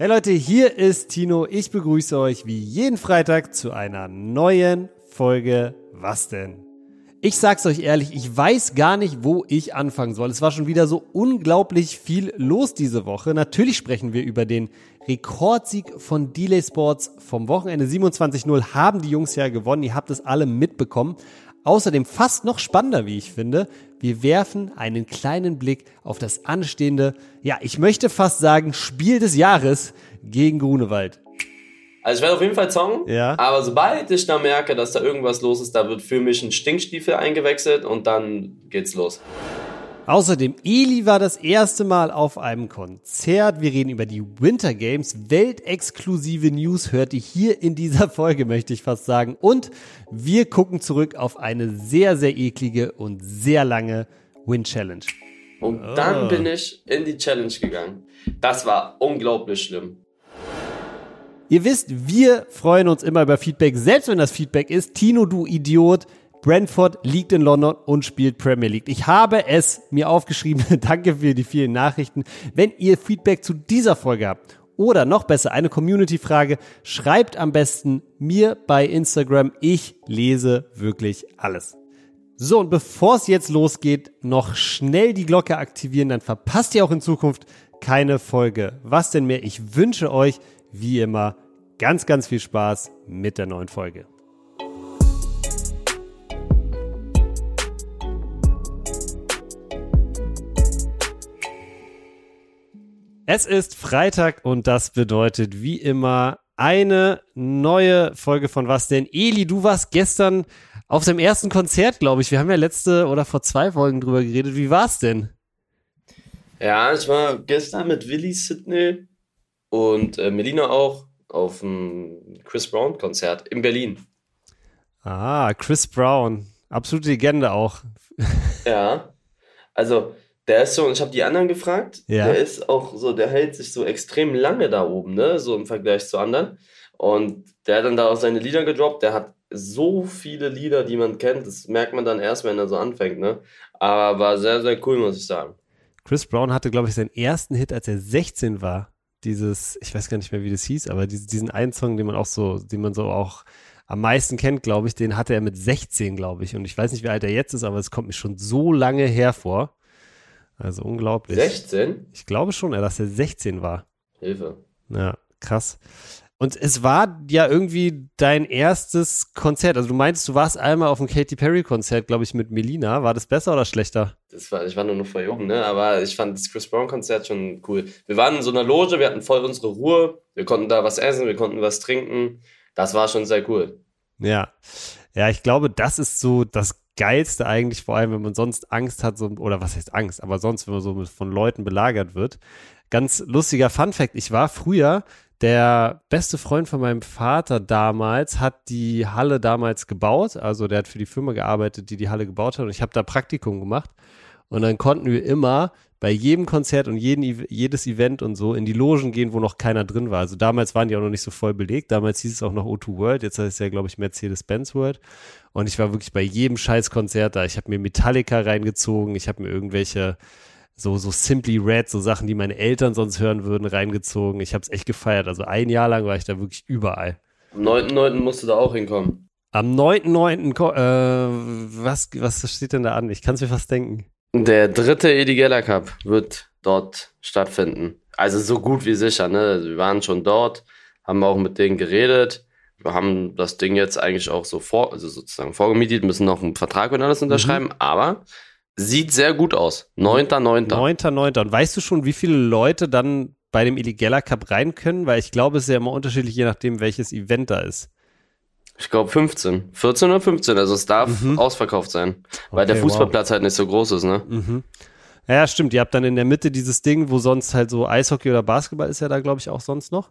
Hey Leute, hier ist Tino. Ich begrüße euch wie jeden Freitag zu einer neuen Folge Was denn? Ich sag's euch ehrlich, ich weiß gar nicht, wo ich anfangen soll. Es war schon wieder so unglaublich viel los diese Woche. Natürlich sprechen wir über den Rekordsieg von Delay Sports vom Wochenende 27-0 haben die Jungs ja gewonnen. Ihr habt es alle mitbekommen. Außerdem fast noch spannender, wie ich finde, wir werfen einen kleinen Blick auf das anstehende, ja, ich möchte fast sagen, Spiel des Jahres gegen Grunewald. Also ich werde auf jeden Fall zongen, ja. aber sobald ich da merke, dass da irgendwas los ist, da wird für mich ein Stinkstiefel eingewechselt und dann geht's los. Außerdem, Eli war das erste Mal auf einem Konzert. Wir reden über die Winter Games. Weltexklusive News hört ihr hier in dieser Folge, möchte ich fast sagen. Und wir gucken zurück auf eine sehr, sehr eklige und sehr lange Win Challenge. Und dann oh. bin ich in die Challenge gegangen. Das war unglaublich schlimm. Ihr wisst, wir freuen uns immer über Feedback, selbst wenn das Feedback ist, Tino, du Idiot, Brentford liegt in London und spielt Premier League. Ich habe es mir aufgeschrieben. Danke für die vielen Nachrichten. Wenn ihr Feedback zu dieser Folge habt oder noch besser eine Community-Frage, schreibt am besten mir bei Instagram. Ich lese wirklich alles. So, und bevor es jetzt losgeht, noch schnell die Glocke aktivieren, dann verpasst ihr auch in Zukunft keine Folge. Was denn mehr? Ich wünsche euch, wie immer, ganz, ganz viel Spaß mit der neuen Folge. Es ist Freitag und das bedeutet wie immer eine neue Folge von Was denn? Eli, du warst gestern auf dem ersten Konzert, glaube ich. Wir haben ja letzte oder vor zwei Folgen drüber geredet. Wie war's denn? Ja, ich war gestern mit Willi Sidney und äh, Melina auch auf dem Chris Brown Konzert in Berlin. Ah, Chris Brown. Absolute Legende auch. ja. Also, der ist so, ich habe die anderen gefragt, ja. der ist auch so, der hält sich so extrem lange da oben, ne, so im Vergleich zu anderen. Und der hat dann da auch seine Lieder gedroppt, der hat so viele Lieder, die man kennt, das merkt man dann erst, wenn er so anfängt, ne. Aber war sehr, sehr cool, muss ich sagen. Chris Brown hatte, glaube ich, seinen ersten Hit, als er 16 war. Dieses, ich weiß gar nicht mehr, wie das hieß, aber diesen einen Song, den man auch so, den man so auch am meisten kennt, glaube ich, den hatte er mit 16, glaube ich. Und ich weiß nicht, wie alt er jetzt ist, aber es kommt mir schon so lange hervor. Also unglaublich. 16? Ich glaube schon, dass er 16 war. Hilfe. Ja, krass. Und es war ja irgendwie dein erstes Konzert. Also du meintest, du warst einmal auf dem Katy Perry Konzert, glaube ich, mit Melina. War das besser oder schlechter? Das war, ich war nur noch voll jung, ne? Aber ich fand das Chris Brown Konzert schon cool. Wir waren in so einer Loge, wir hatten voll unsere Ruhe. Wir konnten da was essen, wir konnten was trinken. Das war schon sehr cool. Ja. Ja, ich glaube, das ist so das Geilste eigentlich, vor allem wenn man sonst Angst hat, so, oder was heißt Angst, aber sonst, wenn man so von Leuten belagert wird. Ganz lustiger Fun Fact, ich war früher, der beste Freund von meinem Vater damals hat die Halle damals gebaut, also der hat für die Firma gearbeitet, die die Halle gebaut hat und ich habe da Praktikum gemacht und dann konnten wir immer bei jedem Konzert und jeden, jedes Event und so in die Logen gehen, wo noch keiner drin war. Also damals waren die auch noch nicht so voll belegt. Damals hieß es auch noch O2 World. Jetzt heißt es ja, glaube ich, Mercedes-Benz World. Und ich war wirklich bei jedem Scheißkonzert da. Ich habe mir Metallica reingezogen. Ich habe mir irgendwelche so, so Simply Red, so Sachen, die meine Eltern sonst hören würden, reingezogen. Ich habe es echt gefeiert. Also ein Jahr lang war ich da wirklich überall. Am 9.9. musst du da auch hinkommen. Am 9.9. Äh, was, was steht denn da an? Ich kann es mir fast denken. Der dritte Edigella Cup wird dort stattfinden. Also so gut wie sicher, ne? Wir waren schon dort, haben auch mit denen geredet. Wir haben das Ding jetzt eigentlich auch so vor, also sozusagen vorgemietet, müssen noch einen Vertrag und alles unterschreiben, mhm. aber sieht sehr gut aus. 9.9. 9.9. Und weißt du schon, wie viele Leute dann bei dem Eligella Cup rein können? Weil ich glaube, es ist ja immer unterschiedlich, je nachdem, welches Event da ist. Ich glaube 15. 14 oder 15. Also es darf mhm. ausverkauft sein. Weil okay, der Fußballplatz wow. halt nicht so groß ist, ne? Mhm. Ja, stimmt. Ihr habt dann in der Mitte dieses Ding, wo sonst halt so Eishockey oder Basketball ist ja da, glaube ich, auch sonst noch.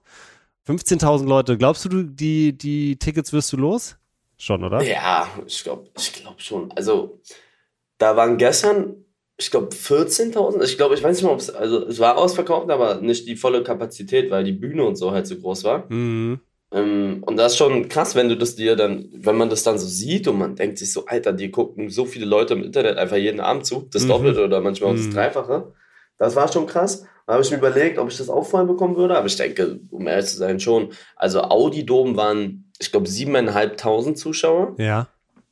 15.000 Leute. Glaubst du, die, die Tickets wirst du los? Schon, oder? Ja, ich glaube ich glaub schon. Also, da waren gestern, ich glaube, 14.000. Ich glaube, ich weiß nicht mal, ob es, also es war ausverkauft, aber nicht die volle Kapazität, weil die Bühne und so halt so groß war. Mhm. Ähm, und das ist schon krass, wenn du das dir dann, wenn man das dann so sieht und man denkt sich so, Alter, die gucken so viele Leute im Internet einfach jeden Abend zu, das mhm. Doppelte oder manchmal auch das mhm. Dreifache. Das war schon krass. Da habe ich mir überlegt, ob ich das auch voll bekommen würde. Aber ich denke, um ehrlich zu sein, schon. Also Audi Dom waren, ich glaube, siebeneinhalbtausend Zuschauer. Ja.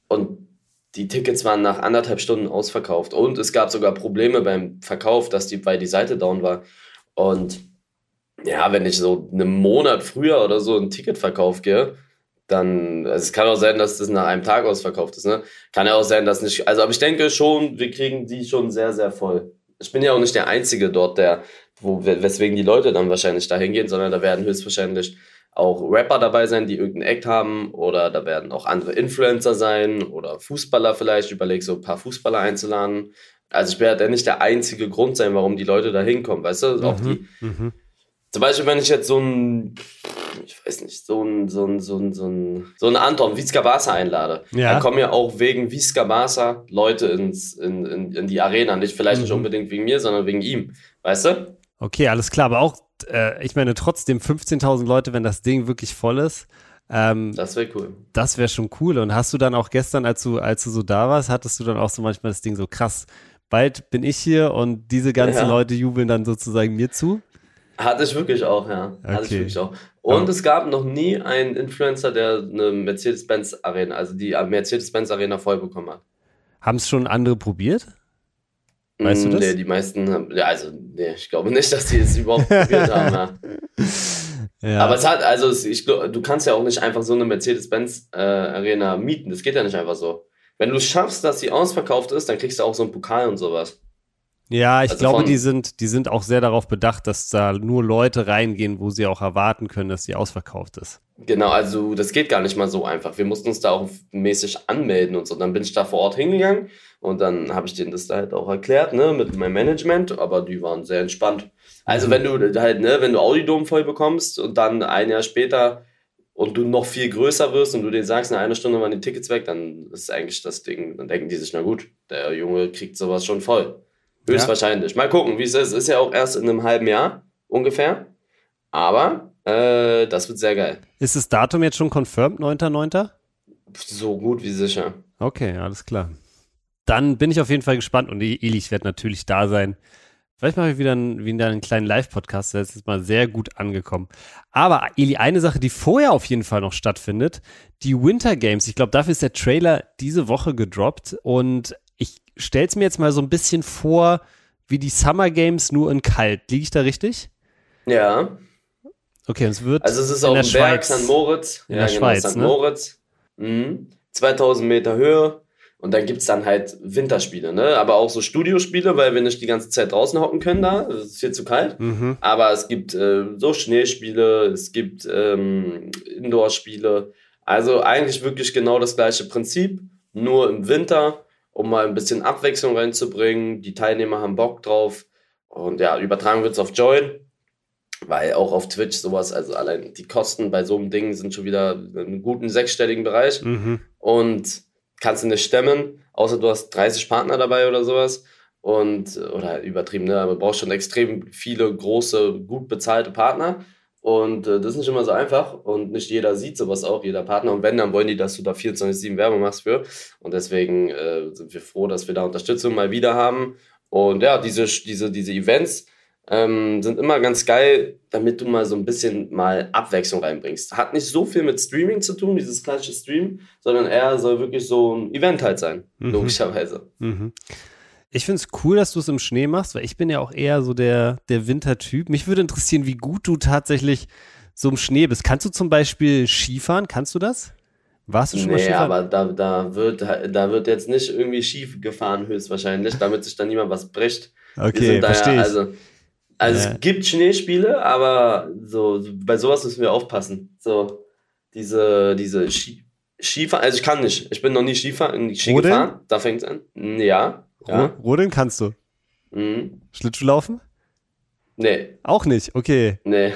Und die Tickets waren nach anderthalb Stunden ausverkauft. Und es gab sogar Probleme beim Verkauf, dass die, weil die Seite down war. Und ja, wenn ich so einen Monat früher oder so einen Ticketverkauf gehe, dann, also es kann auch sein, dass das nach einem Tag ausverkauft ist, ne? Kann ja auch sein, dass nicht, also aber ich denke schon, wir kriegen die schon sehr, sehr voll. Ich bin ja auch nicht der Einzige dort, der, wo, weswegen die Leute dann wahrscheinlich da hingehen, sondern da werden höchstwahrscheinlich auch Rapper dabei sein, die irgendeinen Act haben oder da werden auch andere Influencer sein oder Fußballer vielleicht. Ich überlege so ein paar Fußballer einzuladen. Also ich werde ja nicht der einzige Grund sein, warum die Leute da hinkommen, weißt du? Auch die, Mhm. zum Beispiel, wenn ich jetzt so ein, ich weiß nicht, so ein, so ein, so ein, so ein, so ein Anton Wiska Barca einlade, Ja. dann kommen ja auch wegen Wiska Barca Leute ins, in, in, in die Arena. Nicht vielleicht nicht Mhm. unbedingt wegen mir, sondern wegen ihm. Weißt du? Okay, alles klar, aber auch, äh, ich meine, trotzdem 15.000 Leute, wenn das Ding wirklich voll ist, ähm, Das wäre cool. das wäre schon cool. Und hast du dann auch gestern, als du, als du so da warst, hattest du dann auch so manchmal das Ding so krass, bald bin ich hier und diese ganzen Ja. Leute jubeln dann sozusagen mir zu? Hatte ich wirklich auch, ja. Hatte ich Okay. wirklich auch. Und es gab noch nie einen Influencer, der eine Mercedes-Benz Arena, also die Mercedes-Benz Arena voll bekommen hat. Haben es schon andere probiert? Weißt du Mm, das? Nee, die meisten haben, ja, also, nee, ich glaube nicht, dass die es überhaupt probiert haben, ja. Ja. Aber es hat, also es, ich, du kannst ja auch nicht einfach so eine Mercedes-Benz-Arena mieten. Das geht ja nicht einfach so. Wenn du es schaffst, dass sie ausverkauft ist, dann kriegst du auch so einen Pokal und sowas. Ja, ich Also glaube, die sind, die sind auch sehr darauf bedacht, dass da nur Leute reingehen, wo sie auch erwarten können, dass sie ausverkauft ist. Genau, also das geht gar nicht mal so einfach. Wir mussten uns da auch mäßig anmelden und so. Dann bin ich da vor Ort hingegangen und dann habe ich denen das da halt auch erklärt, ne, mit meinem Management, aber die waren sehr entspannt. Also Mhm. wenn du halt, ne, wenn du Audidom voll bekommst und dann ein Jahr später und du noch viel größer wirst und du denen sagst, in einer Stunde waren die Tickets weg, dann ist eigentlich das Ding, dann denken die sich, na gut, der Junge kriegt sowas schon voll. Höchstwahrscheinlich. Mal gucken, wie es ist. Ist ja auch erst in einem halben Jahr ungefähr. Aber äh, das wird sehr geil. Ist das Datum jetzt schon confirmed, 9.9.? So gut wie sicher. Okay, alles klar. Dann bin ich auf jeden Fall gespannt und Eli, ich werde natürlich da sein. Vielleicht mache ich wieder einen, wieder einen kleinen Live-Podcast, der ist jetzt mal sehr gut angekommen. Aber Eli, eine Sache, die vorher auf jeden Fall noch stattfindet, die Winter Games. Ich glaube, dafür ist der Trailer diese Woche gedroppt und stelle es mir jetzt mal so ein bisschen vor, wie die Summer Games nur in kalt. Liege ich da richtig? Ja. Okay, es wird Also es ist in auf der Berg Schweiz. St. Moritz. In ja, der genau, Schweiz, St. ne? Moritz. Mhm. 2000 Meter Höhe. Und dann gibt es dann halt Winterspiele, ne? Aber auch so Studiospiele, weil wir nicht die ganze Zeit draußen hocken können da. Es ist viel zu kalt. Mhm. Aber es gibt äh, so Schneespiele, es gibt ähm, Indoor-Spiele. Also eigentlich wirklich genau das gleiche Prinzip, nur im Winter, um mal ein bisschen Abwechslung reinzubringen. Die Teilnehmer haben Bock drauf. Und ja, übertragen wird es auf Join, weil auch auf Twitch sowas, also allein die Kosten bei so einem Ding sind schon wieder in einem guten sechsstelligen Bereich Mhm. und kannst du nicht stemmen, außer du hast 30 Partner dabei oder sowas. Und, oder übertrieben, ne? Aber du brauchst schon extrem viele große, gut bezahlte Partner. Und äh, das ist nicht immer so einfach. Und nicht jeder sieht sowas auch, jeder Partner. Und wenn, dann wollen die, dass du da 24-7 Werbung machst für. Und deswegen äh, sind wir froh, dass wir da Unterstützung mal wieder haben. Und ja, diese, diese, diese Events ähm, sind immer ganz geil, damit du mal so ein bisschen mal Abwechslung reinbringst. Hat nicht so viel mit Streaming zu tun, dieses klassische Stream, sondern eher soll wirklich so ein Event halt sein, Mhm. logischerweise. Mhm. Ich finde es cool, dass du es im Schnee machst, weil ich bin ja auch eher so der, der Wintertyp. Mich würde interessieren, wie gut du tatsächlich so im Schnee bist. Kannst du zum Beispiel Skifahren? Kannst du das? Warst du schon mal Nee, Skifahren? aber da, da, wird, da wird jetzt nicht irgendwie schief gefahren, höchstwahrscheinlich, damit sich dann niemand was bricht. Okay, da ja- verstehe ich. Also, also Ja. es gibt Schneespiele, aber so, bei sowas müssen wir aufpassen. So diese, diese Ski, Skifahren, also ich kann nicht. Ich bin noch nie Skifahren, Ski gefahren. Da fängt es an. Ja. Ja. Ro- Rodeln kannst du. Mhm. Schlittschuhlaufen? Nee, Auch nicht. Okay. nee.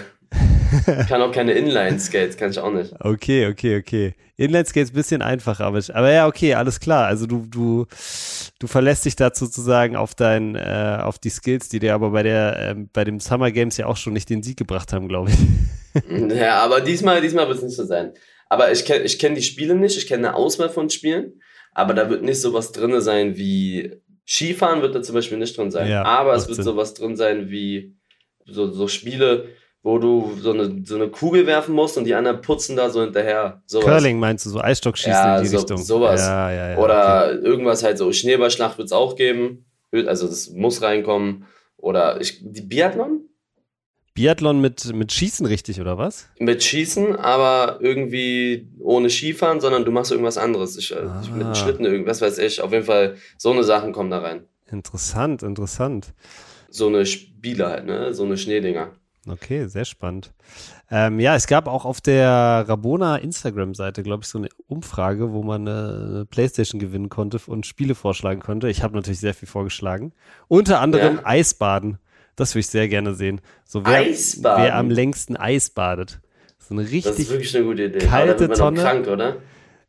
Ich kann auch keine Inline-Skates, kann ich auch nicht. Okay, okay, okay. Inlineskates bisschen einfacher, aber, ich- aber ja, okay, alles klar. Also du, du, du verlässt dich da sozusagen auf dein, äh, auf die Skills, die dir aber bei der, ähm, bei dem Summer Games ja auch schon nicht den Sieg gebracht haben, glaube ich. Ja, aber diesmal, diesmal wird es nicht so sein. Aber ich kenne ich kenn die Spiele nicht, ich kenne eine Auswahl von Spielen, aber da wird nicht sowas drin sein wie Skifahren wird da zum Beispiel nicht drin sein. Ja, aber es wird Sinn. sowas drin sein wie so, so Spiele, wo du so eine, so eine Kugel werfen musst und die anderen putzen da so hinterher. Sowas. Curling meinst du, so Eisstockschießen ja, in die so, Richtung. sowas. Ja, ja, ja, Oder okay. irgendwas halt so, Schneeballschlacht wird es auch geben. Also das muss reinkommen. Oder ich, die Biathlon Biathlon mit, mit Schießen richtig, oder was? mit Schießen, aber irgendwie ohne Skifahren, sondern du machst irgendwas anderes. Ich, äh, ich mit Ah. Schlitten, irgendwas weiß ich. Auf jeden Fall, so eine Sachen kommen da rein. Interessant, interessant. So eine Spiele halt, ne? So eine Schneedinger. Okay, sehr spannend. Ähm, ja, es gab auch auf der Rabona Instagram-Seite, glaube ich, so eine Umfrage, wo man eine, eine Playstation gewinnen konnte und Spiele vorschlagen konnte. Ich habe natürlich sehr viel vorgeschlagen. Unter anderem Ja. Eisbaden. Das würde ich sehr gerne sehen. So wer, Eisbaden? wer am längsten Eis badet. So eine Das richtig ist wirklich eine gute Idee. kalte wird man Tonne. Krank, oder?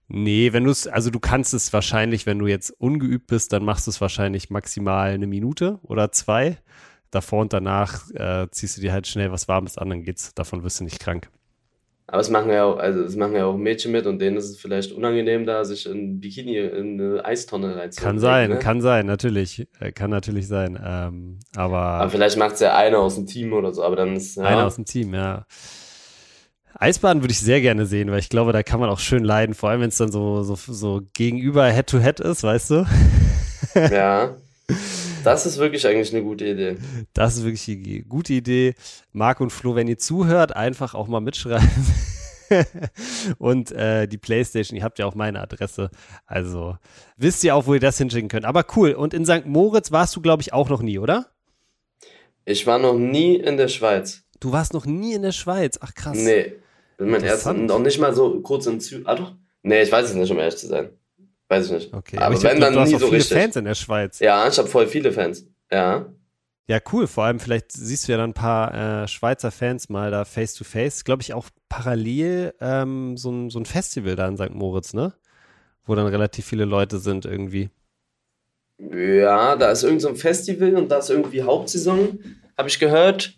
Nee, wenn du es, also du kannst es wahrscheinlich, wenn du jetzt ungeübt bist, dann machst du es wahrscheinlich maximal eine Minute oder zwei. Davor und danach äh, ziehst du dir halt schnell was Warmes an, dann geht's. Davon wirst du nicht krank. Aber es machen ja auch, also es machen ja auch Mädchen mit und denen ist es vielleicht unangenehm, da sich in Bikini in eine Eistonne reinzuziehen. Kann sein, ne? kann sein, natürlich. Äh, kann natürlich sein. Ähm, aber Aber vielleicht macht es ja einer aus dem Team oder so, aber dann ist ja, einer aus dem Team, ja. Eisbaden würde ich sehr gerne sehen, weil ich glaube, da kann man auch schön leiden, vor allem wenn es dann so, so, so gegenüber Head-to-Head ist, weißt du? ja. Das ist wirklich eigentlich eine gute Idee. Das ist wirklich eine gute Idee. Marc und Flo, wenn ihr zuhört, einfach auch mal mitschreiben. und äh, die Playstation, ihr habt ja auch meine Adresse. Also wisst ihr auch, wo ihr das hinschicken könnt. Aber cool. Und in St. Moritz warst du, glaube ich, auch noch nie, oder? Ich war noch nie in der Schweiz. Du warst noch nie in der Schweiz. Ach krass. Nee. Bin mein Interessant. noch nicht mal so kurz in Zü Ah doch? Nee, ich weiß es nicht, um ehrlich zu sein. Weiß ich nicht. Okay, aber, aber ich wenn glaub, dann nie so viele richtig. Fans in der Schweiz. Ja, ich habe voll viele Fans. Ja. Ja, cool. Vor allem, vielleicht siehst du ja dann ein paar äh, Schweizer Fans mal da face to face. Glaube ich auch parallel ähm, so, ein, so ein Festival da in St. Moritz, ne? Wo dann relativ viele Leute sind irgendwie. Ja, da ist irgend so ein Festival und da ist irgendwie Hauptsaison, habe ich gehört.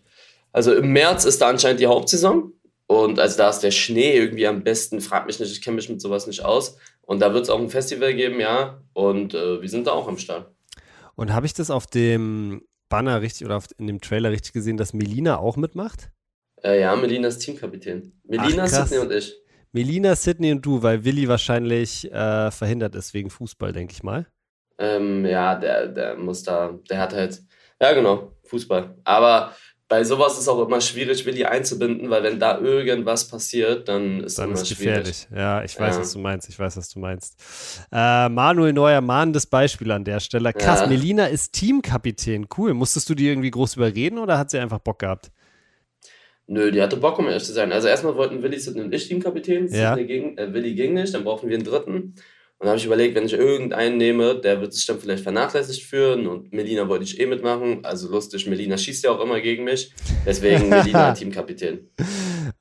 Also im März ist da anscheinend die Hauptsaison. Und also da ist der Schnee irgendwie am besten. Frag mich nicht, ich kenne mich mit sowas nicht aus. Und da wird es auch ein Festival geben, ja. Und äh, wir sind da auch am Start. Und habe ich das auf dem Banner richtig oder auf, in dem Trailer richtig gesehen, dass Melina auch mitmacht? Äh, ja, Melina ist Teamkapitän. Melina, Ach. Sydney und ich. Melina, Sydney und du, weil Willi wahrscheinlich äh, verhindert ist wegen Fußball, denke ich mal. Ähm, ja, der, der muss da, der hat halt, ja genau, Fußball. Aber bei sowas ist auch immer schwierig, Willi einzubinden, weil wenn da irgendwas passiert, dann ist Dann immer ist schwierig. gefährlich. Ja, ich weiß, Ja. was du meinst. Ich weiß, was du meinst. Äh, Manuel Neuer, mahnendes Beispiel an der Stelle. Krass, Ja. Melina ist Teamkapitän. Cool. Musstest du die irgendwie groß überreden oder hat sie einfach Bock gehabt? Nö, die hatte Bock, um ehrlich zu sein. Also erstmal wollten Willi, und ich Teamkapitän. Ja. Ging, äh, Willi ging nicht, dann brauchten wir einen dritten. Und dann habe ich überlegt, wenn ich irgendeinen nehme, der wird sich dann vielleicht vernachlässigt führen. Und Melina wollte ich eh mitmachen. Also lustig, Melina schießt ja auch immer gegen mich. Deswegen Melina Teamkapitän.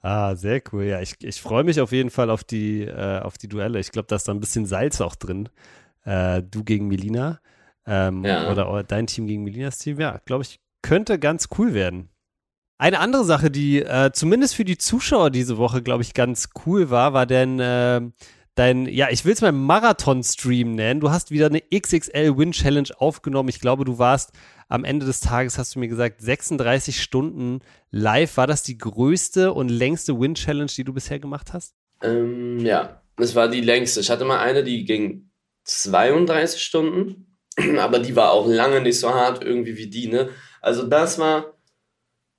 Ah, sehr cool. Ja, ich, ich freue mich auf jeden Fall auf die, äh, auf die Duelle. Ich glaube, da ist da ein bisschen Salz auch drin. Äh, du gegen Melina. Ähm, Ja. oder, dein Team gegen Melinas Team. Ja, glaube ich, könnte ganz cool werden. Eine andere Sache, die äh, zumindest für die Zuschauer diese Woche, glaube ich, ganz cool war, war denn äh, dein, ja, ich will es mal Marathon-Stream nennen. Du hast wieder eine XXL-Win-Challenge aufgenommen. Ich glaube, du warst am Ende des Tages, hast du mir gesagt, 36 Stunden live. War das die größte und längste Win-Challenge, die du bisher gemacht hast? Ähm, ja, das war die längste. Ich hatte mal eine, die ging 32 Stunden, aber die war auch lange nicht so hart irgendwie wie die, ne? Also das war,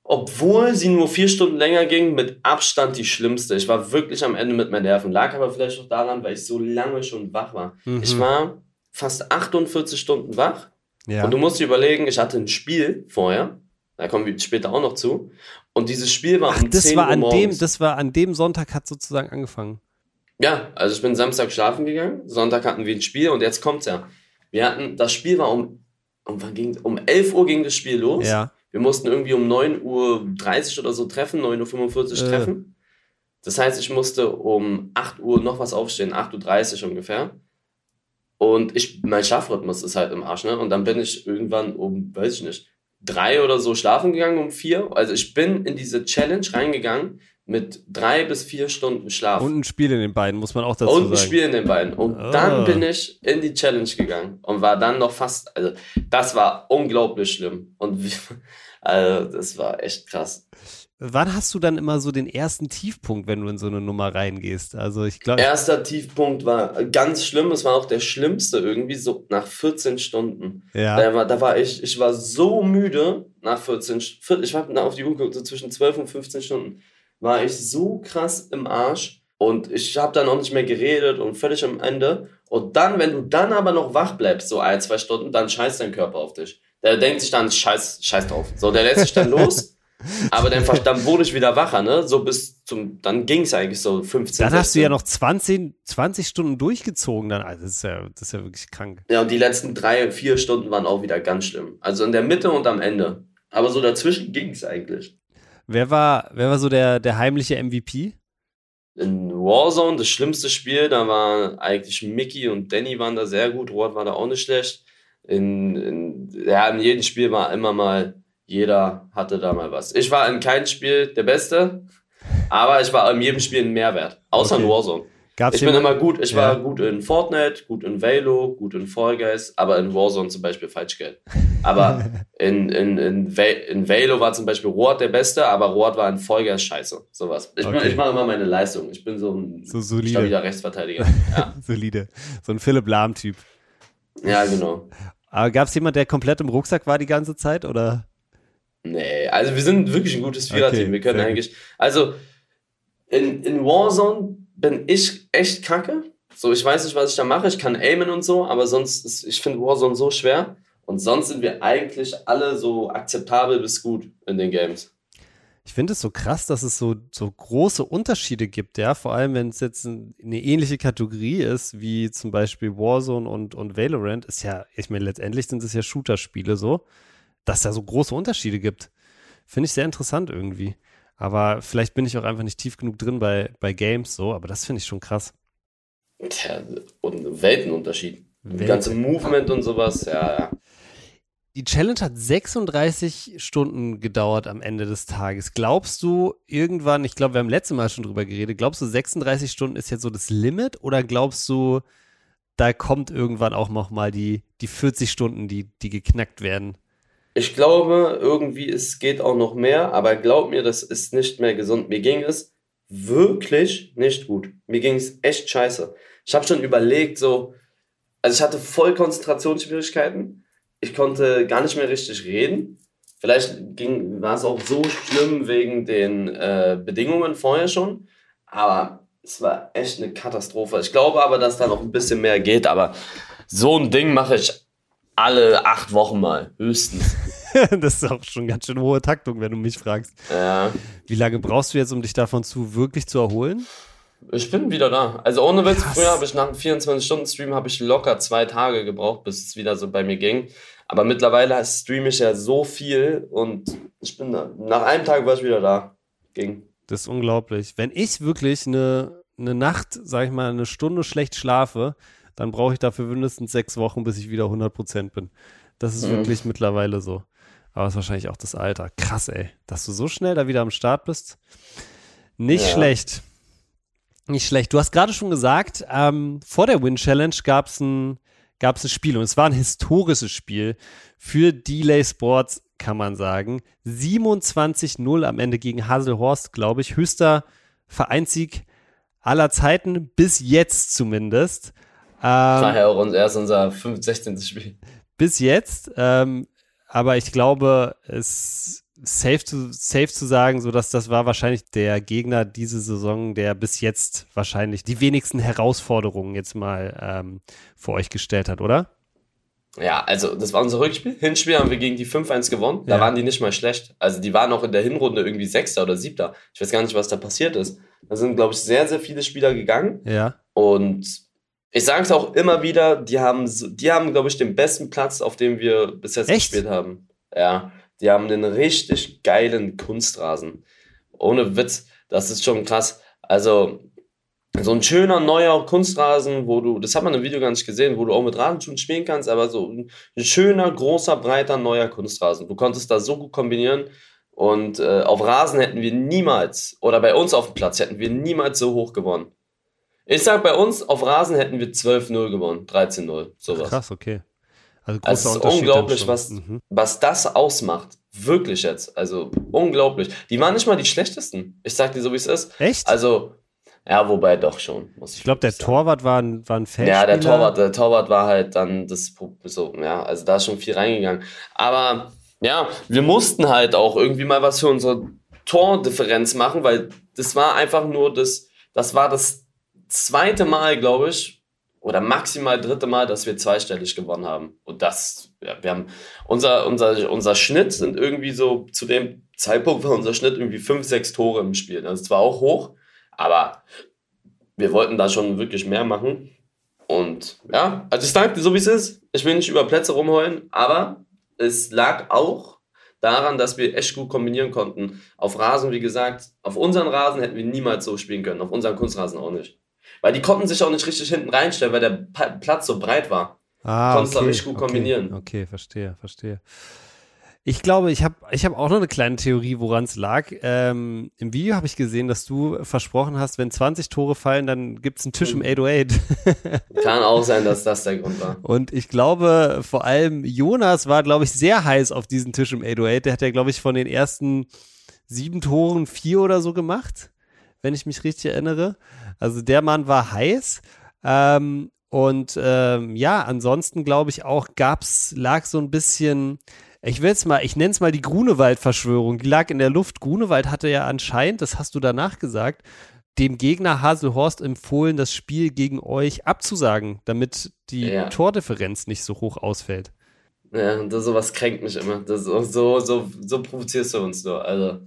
obwohl sie nur vier Stunden länger ging, mit Abstand die schlimmste. Ich war wirklich am Ende mit meinen Nerven. Lag aber vielleicht auch daran, weil ich so lange schon wach war. Mhm. Ich war fast 48 Stunden wach Ja. und du musst dir überlegen, ich hatte ein Spiel vorher, da kommen wir später auch noch zu, und dieses Spiel war Ach, um das 10 war Uhr an dem, das war an dem Sonntag hat sozusagen angefangen. Ja, also ich bin Samstag schlafen gegangen, Sonntag hatten wir ein Spiel und jetzt kommt's ja. Wir hatten, das Spiel war um, um, wann ging, um 11 Uhr ging das Spiel los. Ja. Wir mussten irgendwie um 9.30 Uhr oder so treffen, 9.45 Uhr Äh. treffen. Das heißt, ich musste um 8 Uhr noch was aufstehen, 8.30 Uhr ungefähr. Und ich, mein Schlafrhythmus ist halt im Arsch, ne? Und dann bin ich irgendwann um, weiß ich nicht, drei oder so schlafen gegangen, um vier. Also ich bin in diese Challenge reingegangen mit drei bis vier Stunden Schlaf. Und ein Spiel in den beiden, muss man auch dazu Und ein sagen. Spiel in den Beinen. Und Ah. dann bin ich in die Challenge gegangen und war dann noch fast, also das war unglaublich schlimm. Und Also, das war echt krass. Wann hast du dann immer so den ersten Tiefpunkt, wenn du in so eine Nummer reingehst? Also ich glaube. Erster Tiefpunkt war ganz schlimm. Es war auch der schlimmste irgendwie so nach 14 Stunden. Ja. Da war, da war ich, ich war so müde nach 14 Stunden. Ich habe auf die Uhr geguckt, so zwischen 12 und 15 Stunden war ich so krass im Arsch und ich habe dann auch nicht mehr geredet und völlig am Ende. Und dann, wenn du dann aber noch wach bleibst, so ein, zwei Stunden, dann scheißt dein Körper auf dich. Der denkt sich dann, scheiß, scheiß drauf. So, der lässt sich dann los. Aber dann, dann wurde ich wieder wacher, ne? So bis zum, dann ging es eigentlich so 15 Dann hast du ja noch 20, 20 Stunden durchgezogen dann. Also das ist ja, das ist ja wirklich krank. Ja, und die letzten drei, vier Stunden waren auch wieder ganz schlimm. Also in der Mitte und am Ende. Aber so dazwischen ging es eigentlich. Wer war, wer war so der, der heimliche MVP? In Warzone, das schlimmste Spiel, da waren eigentlich Mickey und Danny waren da sehr gut, Rod war da auch nicht schlecht. In, in, ja, in jedem Spiel war immer mal jeder hatte da mal was. Ich war in keinem Spiel der Beste, aber ich war in jedem Spiel ein Mehrwert. Außer okay. in Warzone. Gab's ich bin immer gut, ich ja. war gut in Fortnite, gut in Valo, gut in Fall Guys, aber in Warzone zum Beispiel Falschgeld. Aber in, in, in, in Valo war zum Beispiel Roat der Beste, aber Roat war in Fall Guys scheiße. Sowas. Ich, okay. ich mache immer meine Leistung. Ich bin so ein so solide. stabiler Rechtsverteidiger. Ja. solide. So ein Philipp Lahm-Typ. Ja, genau. Aber gab es jemand, der komplett im Rucksack war die ganze Zeit, oder? Nee, also wir sind wirklich ein gutes Vierer-Team. Okay, wir können eigentlich. Also in, in Warzone bin ich echt kacke. So, ich weiß nicht, was ich da mache. Ich kann aimen und so, aber sonst ist, ich finde Warzone so schwer. Und sonst sind wir eigentlich alle so akzeptabel bis gut in den Games. Ich finde es so krass, dass es so, so große Unterschiede gibt, ja. Vor allem, wenn es jetzt ein, eine ähnliche Kategorie ist, wie zum Beispiel Warzone und, und Valorant, ist ja, ich meine, letztendlich sind es ja Shooter-Spiele so dass da so große Unterschiede gibt. Finde ich sehr interessant irgendwie. Aber vielleicht bin ich auch einfach nicht tief genug drin bei, bei Games so, aber das finde ich schon krass. Tja, und Weltenunterschied. Welten. ganze Movement und sowas, ja, ja. Die Challenge hat 36 Stunden gedauert am Ende des Tages. Glaubst du irgendwann, ich glaube, wir haben letztes Mal schon drüber geredet, glaubst du 36 Stunden ist jetzt so das Limit oder glaubst du, da kommt irgendwann auch noch mal die, die 40 Stunden, die, die geknackt werden? Ich glaube, irgendwie es geht auch noch mehr, aber glaub mir, das ist nicht mehr gesund. Mir ging es wirklich nicht gut. Mir ging es echt scheiße. Ich habe schon überlegt, so, also ich hatte voll Konzentrationsschwierigkeiten. Ich konnte gar nicht mehr richtig reden. Vielleicht ging, war es auch so schlimm wegen den äh, Bedingungen vorher schon, aber es war echt eine Katastrophe. Ich glaube aber, dass da noch ein bisschen mehr geht, aber so ein Ding mache ich alle acht Wochen mal, höchstens. das ist auch schon ganz schön hohe Taktung, wenn du mich fragst. Ja. Wie lange brauchst du jetzt, um dich davon zu wirklich zu erholen? Ich bin wieder da. Also ohne Witz, Krass. früher habe ich nach einem 24-Stunden-Stream habe ich locker zwei Tage gebraucht, bis es wieder so bei mir ging. Aber mittlerweile streame ich ja so viel und ich bin da. Nach einem Tag war ich wieder da. Ging. Das ist unglaublich. Wenn ich wirklich eine, eine Nacht, sag ich mal, eine Stunde schlecht schlafe, dann brauche ich dafür mindestens sechs Wochen, bis ich wieder 100% bin. Das ist mhm. wirklich mittlerweile so. Aber es ist wahrscheinlich auch das Alter. Krass, ey. Dass du so schnell da wieder am Start bist. Nicht ja. schlecht. Nicht schlecht. Du hast gerade schon gesagt, ähm, vor der Win Challenge gab es ein, gab's ein Spiel und es war ein historisches Spiel für Delay Sports, kann man sagen. 27-0 am Ende gegen Haselhorst, glaube ich. Höchster Vereinssieg aller Zeiten, bis jetzt zumindest. Ähm, war ja auch erst unser 16. Spiel. Bis jetzt. Ähm, aber ich glaube, es safe zu, safe zu sagen, so dass das war wahrscheinlich der Gegner diese Saison, der bis jetzt wahrscheinlich die wenigsten Herausforderungen jetzt mal ähm, vor euch gestellt hat, oder? Ja, also das war unser Rückspiel. Hinspiel haben wir gegen die 5-1 gewonnen. Da ja. waren die nicht mal schlecht. Also die waren auch in der Hinrunde irgendwie Sechster oder Siebter. Ich weiß gar nicht, was da passiert ist. Da sind, glaube ich, sehr, sehr viele Spieler gegangen. Ja. Und ich sage es auch immer wieder, die haben, die haben, glaube ich, den besten Platz, auf dem wir bis jetzt Echt? gespielt haben. Ja, die haben einen richtig geilen Kunstrasen. Ohne Witz, das ist schon krass. Also, so ein schöner neuer Kunstrasen, wo du, das hat man im Video gar nicht gesehen, wo du auch mit Radenschuhen spielen kannst, aber so ein schöner, großer, breiter, neuer Kunstrasen. Du konntest da so gut kombinieren. Und äh, auf Rasen hätten wir niemals, oder bei uns auf dem Platz hätten wir niemals so hoch gewonnen. Ich sag, bei uns auf Rasen hätten wir 12-0 gewonnen, 13-0, sowas. Krass, okay. Also es ist unglaublich, was, mhm. was das ausmacht. Wirklich jetzt. Also unglaublich. Die waren nicht mal die schlechtesten. Ich sag dir so, wie es ist. Echt? Also, ja, wobei doch schon. Muss ich ich glaube, der sagen. Torwart war ein, war ein Ja, der Torwart, der Torwart war halt dann das so, ja, also da ist schon viel reingegangen. Aber ja, wir mussten halt auch irgendwie mal was für unsere Tordifferenz machen, weil das war einfach nur das, das war das zweite Mal, glaube ich, oder maximal dritte Mal, dass wir zweistellig gewonnen haben. Und das, ja, wir haben, unser, unser, unser Schnitt sind irgendwie so, zu dem Zeitpunkt war unser Schnitt irgendwie fünf, sechs Tore im Spiel. Ist zwar auch hoch, aber wir wollten da schon wirklich mehr machen. Und ja, also ich sage so wie es ist. Ich will nicht über Plätze rumheulen, aber es lag auch daran, dass wir echt gut kombinieren konnten. Auf Rasen, wie gesagt, auf unseren Rasen hätten wir niemals so spielen können, auf unseren Kunstrasen auch nicht. Weil die konnten sich auch nicht richtig hinten reinstellen, weil der Platz so breit war. Ah, Konntest okay, richtig gut okay, kombinieren. Okay, verstehe, verstehe. Ich glaube, ich habe ich hab auch noch eine kleine Theorie, woran es lag. Ähm, Im Video habe ich gesehen, dass du versprochen hast, wenn 20 Tore fallen, dann gibt es einen Tisch im 808. Kann auch sein, dass das der Grund war. Und ich glaube, vor allem Jonas war, glaube ich, sehr heiß auf diesen Tisch im 808. Der hat ja, glaube ich, von den ersten sieben Toren vier oder so gemacht, wenn ich mich richtig erinnere. Also der Mann war heiß. Ähm, und ähm, ja, ansonsten glaube ich auch, gab's, lag so ein bisschen, ich will jetzt mal, ich nenne es mal die Grunewald-Verschwörung. Die lag in der Luft. Grunewald hatte ja anscheinend, das hast du danach gesagt, dem Gegner Haselhorst empfohlen, das Spiel gegen euch abzusagen, damit die ja. Tordifferenz nicht so hoch ausfällt. Ja, das, sowas kränkt mich immer. Das, so, so, so provozierst du uns nur. Also,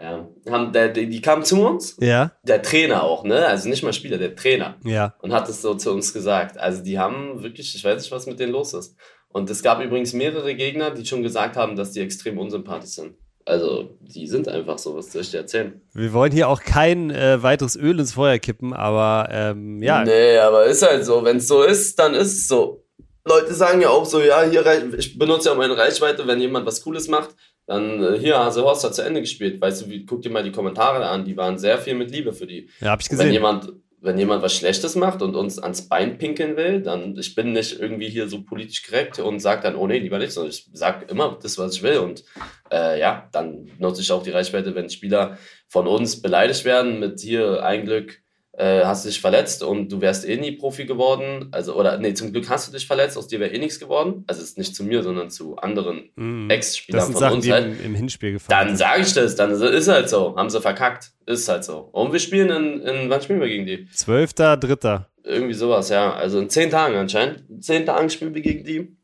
ja. Haben, der, die, die kamen zu uns. Ja. Der Trainer auch, ne? Also nicht mal Spieler, der Trainer. Ja. Und hat es so zu uns gesagt. Also die haben wirklich, ich weiß nicht, was mit denen los ist. Und es gab übrigens mehrere Gegner, die schon gesagt haben, dass die extrem unsympathisch sind. Also, die sind einfach so, was soll ich dir erzählen? Wir wollen hier auch kein äh, weiteres Öl ins Feuer kippen, aber ähm, ja. Nee, aber ist halt so. Wenn es so ist, dann ist es so. Leute sagen ja auch so, ja, hier, ich benutze ja meine Reichweite, wenn jemand was Cooles macht, dann äh, hier, Hase Horst hat zu Ende gespielt. Weißt du, wie, guck dir mal die Kommentare an, die waren sehr viel mit Liebe für die. Ja, hab ich gesehen. Wenn jemand, wenn jemand was Schlechtes macht und uns ans Bein pinkeln will, dann, ich bin nicht irgendwie hier so politisch korrekt und sag dann, oh nee, lieber nicht, sondern ich sag immer das, was ich will. Und äh, ja, dann nutze ich auch die Reichweite, wenn Spieler von uns beleidigt werden mit hier ein Glück äh, hast du dich verletzt und du wärst eh nie Profi geworden. Also, oder nee, zum Glück hast du dich verletzt, aus dir wäre eh nichts geworden. Also es ist nicht zu mir, sondern zu anderen mm, Ex-Spielern von Sachen, uns halt. Im, im Hinspiel gefallen. Dann sage ich das, dann ist halt so. Haben sie verkackt. Ist halt so. Und wir spielen in, in wann spielen wir gegen die? Zwölfter, dritter. Irgendwie sowas, ja. Also in zehn Tagen anscheinend. In zehn Tagen spielen wir gegen die.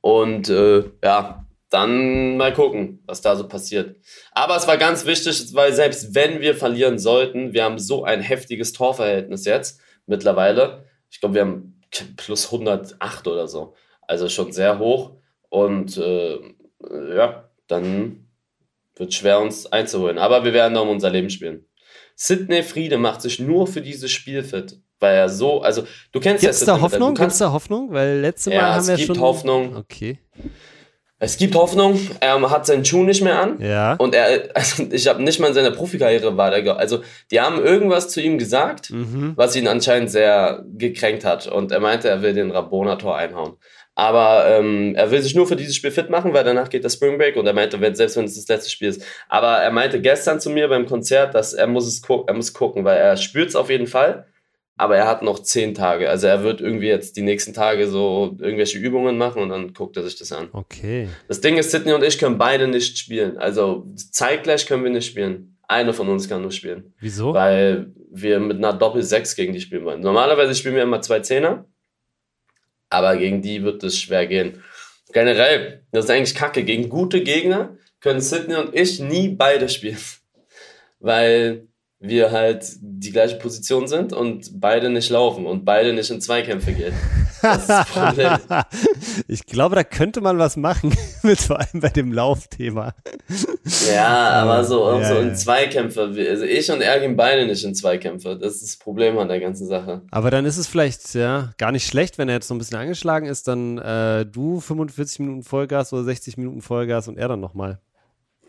Und äh, ja, dann mal gucken, was da so passiert. Aber es war ganz wichtig, weil selbst wenn wir verlieren sollten, wir haben so ein heftiges Torverhältnis jetzt mittlerweile. Ich glaube, wir haben plus 108 oder so. Also schon sehr hoch. Und äh, ja, dann wird es schwer, uns einzuholen. Aber wir werden da um unser Leben spielen. Sidney Friede macht sich nur für dieses Spiel fit. Weil er so, also du kennst Gibt's ja da Hoffnung? Gibt es da Hoffnung? Weil letzte Mal ja, haben wir schon. Es gibt Hoffnung. Okay. Es gibt Hoffnung. Er hat seinen Schuh nicht mehr an. Ja. Und er, also ich habe nicht mal in seiner Profikarriere war der, also die haben irgendwas zu ihm gesagt, mhm. was ihn anscheinend sehr gekränkt hat. Und er meinte, er will den Rabona-Tor einhauen. Aber ähm, er will sich nur für dieses Spiel fit machen, weil danach geht der Spring Break und er meinte, wenn, selbst wenn es das letzte Spiel ist. Aber er meinte gestern zu mir beim Konzert, dass er muss es gucken, er muss gucken, weil er spürt es auf jeden Fall aber er hat noch zehn Tage. Also er wird irgendwie jetzt die nächsten Tage so irgendwelche Übungen machen und dann guckt er sich das an. Okay. Das Ding ist, Sidney und ich können beide nicht spielen. Also zeitgleich können wir nicht spielen. Einer von uns kann nur spielen. Wieso? Weil wir mit einer Doppel-6 gegen die spielen wollen. Normalerweise spielen wir immer zwei Zehner, aber gegen die wird es schwer gehen. Generell, das ist eigentlich kacke. Gegen gute Gegner können Sidney und ich nie beide spielen. Weil wir halt die gleiche Position sind und beide nicht laufen und beide nicht in Zweikämpfe gehen. Das ist das Problem. ich glaube, da könnte man was machen, mit vor allem bei dem Laufthema. Ja, aber so, ja, so in Zweikämpfe. Also ich und er gehen beide nicht in Zweikämpfe. Das ist das Problem an der ganzen Sache. Aber dann ist es vielleicht ja gar nicht schlecht, wenn er jetzt so ein bisschen angeschlagen ist, dann äh, du 45 Minuten Vollgas oder 60 Minuten Vollgas und er dann nochmal.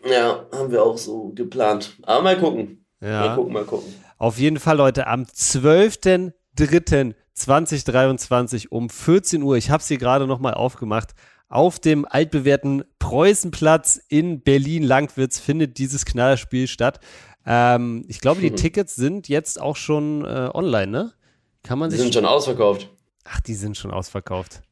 Ja, haben wir auch so geplant. Aber mal gucken. Ja. Mal gucken, mal gucken. Auf jeden Fall, Leute, am 12. 3.2023 um 14 Uhr. Ich habe es hier gerade nochmal aufgemacht. Auf dem altbewährten Preußenplatz in Berlin-Langwitz findet dieses Knallerspiel statt. Ähm, ich glaube, die Tickets sind jetzt auch schon äh, online, ne? Kann man Die sich. sind schon ausverkauft. Ach, die sind schon ausverkauft.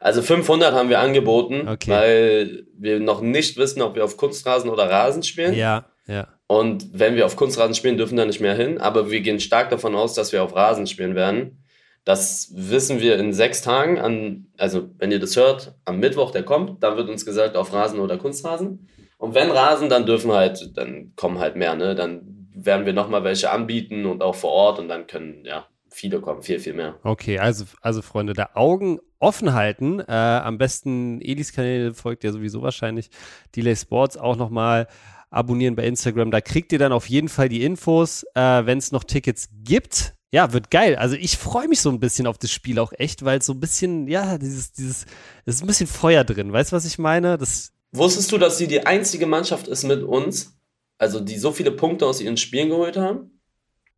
Also 500 haben wir angeboten, Okay. weil wir noch nicht wissen, ob wir auf Kunstrasen oder Rasen spielen. Ja, ja. Und wenn wir auf Kunstrasen spielen, dürfen da nicht mehr hin. Aber wir gehen stark davon aus, dass wir auf Rasen spielen werden. Das wissen wir in sechs Tagen. An, also, wenn ihr das hört, am Mittwoch, der kommt, dann wird uns gesagt, auf Rasen oder Kunstrasen. Und wenn Rasen, dann dürfen halt, dann kommen halt mehr, ne? Dann werden wir nochmal welche anbieten und auch vor Ort und dann können, ja, viele kommen, viel, viel mehr. Okay, also, also Freunde, da Augen offen halten. Äh, am besten Elis Kanäle folgt ja sowieso wahrscheinlich. Delay Sports auch nochmal abonnieren bei Instagram. Da kriegt ihr dann auf jeden Fall die Infos, äh, wenn es noch Tickets gibt. Ja, wird geil. Also ich freue mich so ein bisschen auf das Spiel auch echt, weil es so ein bisschen, ja, dieses, dieses, es ist ein bisschen Feuer drin. Weißt du, was ich meine? Das, Wusstest du, dass sie die einzige Mannschaft ist mit uns, also die so viele Punkte aus ihren Spielen geholt haben?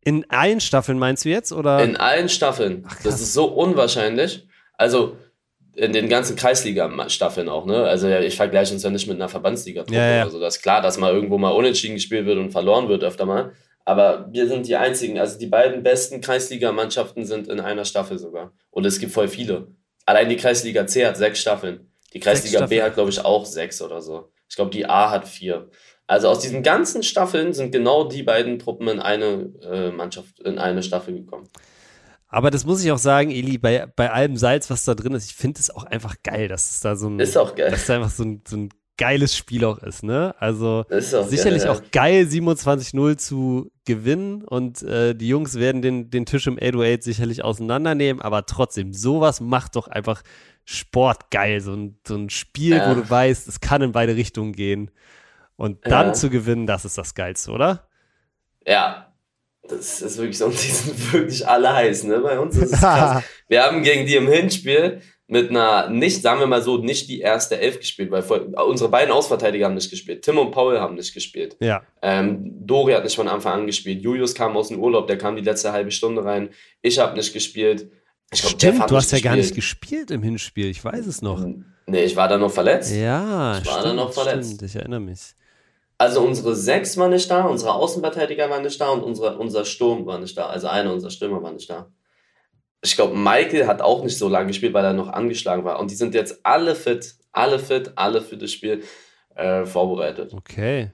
in allen Staffeln meinst du jetzt? Oder? In allen Staffeln. Ach, das ist so unwahrscheinlich. Also in den ganzen Kreisliga-Staffeln auch, ne? Also ja, ich vergleiche uns ja nicht mit einer Verbandsliga-Truppe Ja, ja. oder so. Das ist klar, dass mal irgendwo mal unentschieden gespielt wird und verloren wird öfter mal. Aber wir sind die einzigen. Also die beiden besten Kreisliga-Mannschaften sind in einer Staffel sogar. Und es gibt voll viele. Allein die Kreisliga C hat sechs Staffeln. Die Kreisliga B hat, glaube ich, auch sechs oder so. Ich glaube, die A hat vier. Also aus diesen ganzen Staffeln sind genau die beiden Truppen in eine äh, Mannschaft, in eine Staffel gekommen. Aber das muss ich auch sagen, Eli, bei, bei allem Salz, was da drin ist, ich finde es auch einfach geil, dass es da so ein, Ist auch geil. dass es einfach so ein, so ein geiles Spiel auch ist, ne? Also Ist auch sicherlich geil, auch geil, 27-0 zu gewinnen und äh, die Jungs werden den, den Tisch im 808 sicherlich auseinandernehmen, aber trotzdem, sowas macht doch einfach Sport geil. So ein, so ein Spiel, Ja. wo du weißt, es kann in beide Richtungen gehen. Und dann Ja. zu gewinnen, das ist das Geilste, oder? Ja, das ist wirklich so. Und die sind wirklich alle heiß, ne? Bei uns ist es krass. Wir haben gegen die im Hinspiel mit einer, nicht, sagen wir mal so, nicht die erste Elf gespielt, weil unsere beiden Ausverteidiger haben nicht gespielt. Tim und Paul haben nicht gespielt. ja. Ähm, Dori hat nicht von Anfang an gespielt. Julius kam aus dem Urlaub, der kam die letzte halbe Stunde rein. Ich habe nicht gespielt. Ich glaub, Stimmt, du hast ja gar nicht gespielt. im Hinspiel, ich weiß es noch. Nee, ich war da noch verletzt. Ja, Ich war stimmt, dann noch verletzt. stimmt, ich erinnere mich. Also unsere sechs war nicht da, unsere Außenverteidiger waren nicht da und unsere, unser Sturm war nicht da. Also einer unserer Stürmer war nicht da. Ich glaube, Michael hat auch nicht so lange gespielt, weil er noch angeschlagen war. Und die sind jetzt alle fit, alle fit, alle für das Spiel äh, vorbereitet. Okay.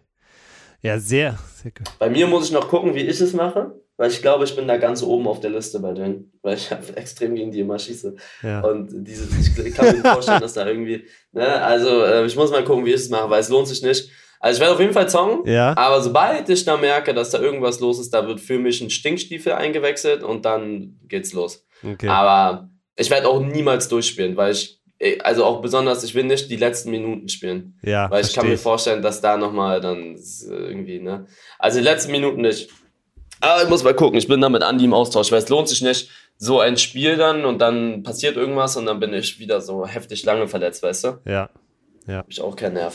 Ja, sehr, sehr gut. Bei mir muss ich noch gucken, wie ich es mache, weil ich glaube, ich bin da ganz oben auf der Liste bei denen, weil ich extrem gegen die immer schieße. Ja. Und diese, ich kann mir vorstellen, dass da irgendwie, ne, also äh, ich muss mal gucken, wie ich es mache, weil es lohnt sich nicht. Also ich werde auf jeden Fall zongen, Ja. aber sobald ich da merke, dass da irgendwas los ist, da wird für mich ein Stinkstiefel eingewechselt und dann geht's los. Okay. Aber ich werde auch niemals durchspielen, weil ich, eh, also auch besonders, ich will nicht die letzten Minuten spielen. ja, Weil ich kann mir vorstellen, dass da nochmal dann irgendwie, ne? Also die letzten Minuten nicht. Aber ich muss mal gucken, ich bin da mit Andi im Austausch, weil es lohnt sich nicht, so ein Spiel dann und dann passiert irgendwas und dann bin ich wieder so heftig lange verletzt, weißt du? Ja. Hab ich auch keinen Nerv.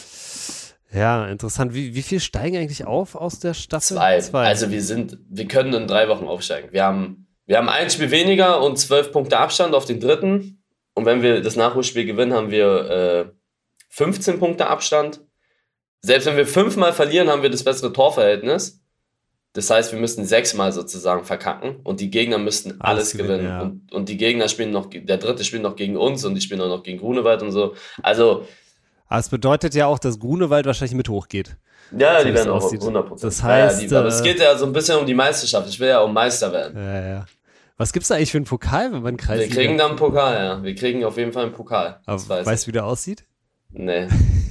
Ja, interessant. Wie, wie viel steigen eigentlich auf aus der Staffel? Zwei. Also wir sind, wir können in drei Wochen aufsteigen. Wir haben, wir haben ein Spiel weniger und zwölf Punkte Abstand auf den dritten. Und wenn wir das Nachholspiel gewinnen, haben wir äh, 15 Punkte Abstand. Selbst wenn wir fünfmal verlieren, haben wir das bessere Torverhältnis. Das heißt, wir müssten sechsmal sozusagen verkacken und die Gegner müssten Alles alles, gewinnen, gewinnen. ja. Und, und die Gegner spielen noch, der dritte spielt noch gegen uns und die spielen auch noch gegen Grunewald und so. Also, Aber es bedeutet ja auch, dass Grunewald wahrscheinlich mit hochgeht. ja, So die werden auch aussieht. 100%. Das Ja, ja, heißt, die, aber es äh, geht ja so ein bisschen um die Meisterschaft. Ich will ja auch Meister werden. Ja, ja. Was gibt's da eigentlich für einen Pokal, wenn man Kreis Wir kriegen dann einen Pokal, ja. Wir kriegen auf jeden Fall einen Pokal. Aber weiß weißt du, wie der aussieht? Nee.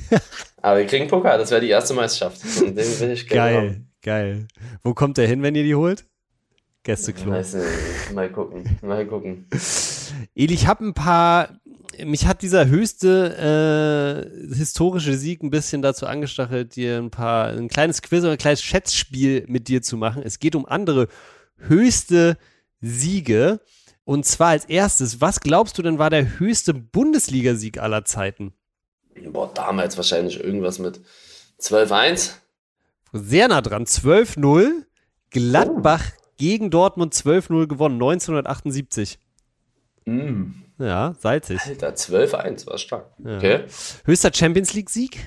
Aber wir kriegen einen Pokal, das wäre die erste Meisterschaft. Und den will ich gerne Geil, geil. Wo kommt der hin, wenn ihr die holt? haben. Gästeklo. Weiß nicht. Mal gucken. Mal gucken. Eli, ich habe ein paar. Mich hat dieser höchste äh, historische Sieg ein bisschen dazu angestachelt, dir ein paar, ein kleines Quiz oder ein kleines Schätzspiel mit dir zu machen. Es geht um andere höchste Siege. Und zwar als erstes, was glaubst du denn war der höchste Bundesligasieg aller Zeiten? Boah, damals wahrscheinlich irgendwas mit 12-1. Sehr nah dran, 12-0. Gladbach gegen Dortmund 12-0 gewonnen, 1978. Mm. Ja, salzig. Alter, 12-1, war stark. Ja. Okay. Höchster Champions League-Sieg?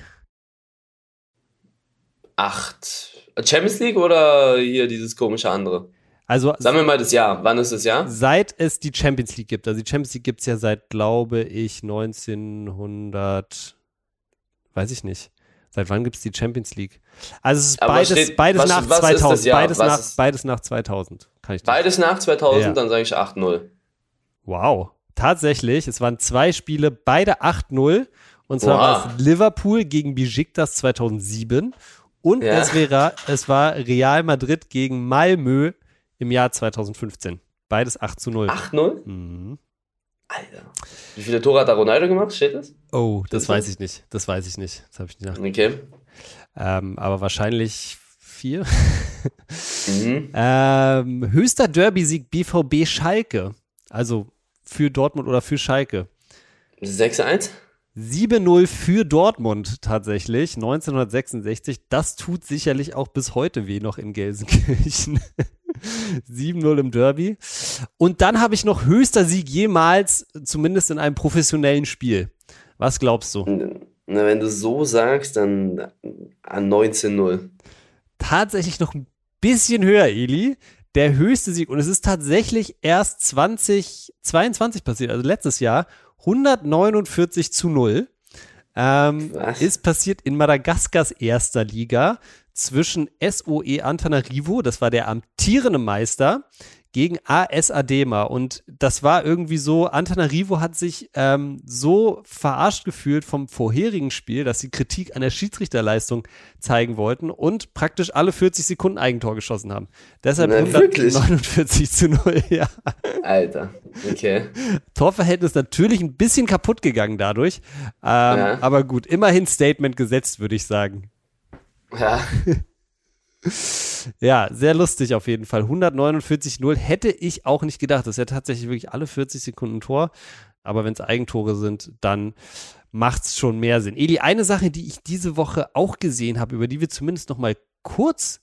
Acht. Champions League oder hier dieses komische andere? Also Sagen wir mal das Jahr. Wann ist das Jahr? seit es die Champions League gibt. Also die Champions League gibt es ja seit, glaube ich, 1900, weiß ich nicht. Seit wann gibt es die Champions League? Also es ist Aber beides, steht- beides was- nach was ist das 2000. Jahr? Beides nach, beides nach 2000. Kann ich Beides nach 2000, Ja. dann sage ich 8-0. Wow. Tatsächlich, es waren zwei Spiele, beide 8-0. Und zwar Wow. war es Liverpool gegen Besiktas 2007 und Ja. es, wäre, es war Real Madrid gegen Malmö im Jahr 2015. Beides 8 zu 0. 8-0? Mhm. Alter. Wie viele Tore hat da Ronaldo gemacht? Steht das? Oh, das Ist weiß das? ich nicht. Das weiß ich nicht. Das habe ich nicht nach. Okay. Ähm, aber wahrscheinlich vier. Mhm. ähm, höchster Derby-Sieg BVB Schalke. Also für Dortmund oder für Schalke. 6-1? 7-0 für Dortmund tatsächlich, 1966. Das tut sicherlich auch bis heute weh noch in Gelsenkirchen. 7-0 im Derby. Und dann habe ich noch höchster Sieg jemals, zumindest in einem professionellen Spiel. Was glaubst du? Na, wenn du so sagst, dann an 19-0. Tatsächlich noch ein bisschen höher, Eli. Der höchste Sieg. Und es ist tatsächlich erst 2022 passiert, also letztes Jahr. 149 zu 0. Ähm, ist passiert in Madagaskars erster Liga zwischen SOE Antananarivo, das war der amtierende Meister, gegen AS Adema. Und das war irgendwie so, Antananarivo hat sich ähm, so verarscht gefühlt vom vorherigen Spiel, dass sie Kritik an der Schiedsrichterleistung zeigen wollten und praktisch alle 40 Sekunden Eigentor geschossen haben. Deshalb wirklich? 149 zu 0, ja. Alter. Okay. Torverhältnis natürlich ein bisschen kaputt gegangen dadurch. Ähm, Ja. Aber gut, immerhin Statement gesetzt, würde ich sagen. Ja. Ja, sehr lustig auf jeden Fall. 149-0 hätte ich auch nicht gedacht. Das ist ja tatsächlich wirklich alle 40 Sekunden Tor. Aber wenn es Eigentore sind, dann macht es schon mehr Sinn. Eli, eine Sache, die ich diese Woche auch gesehen habe, über die wir zumindest noch mal kurz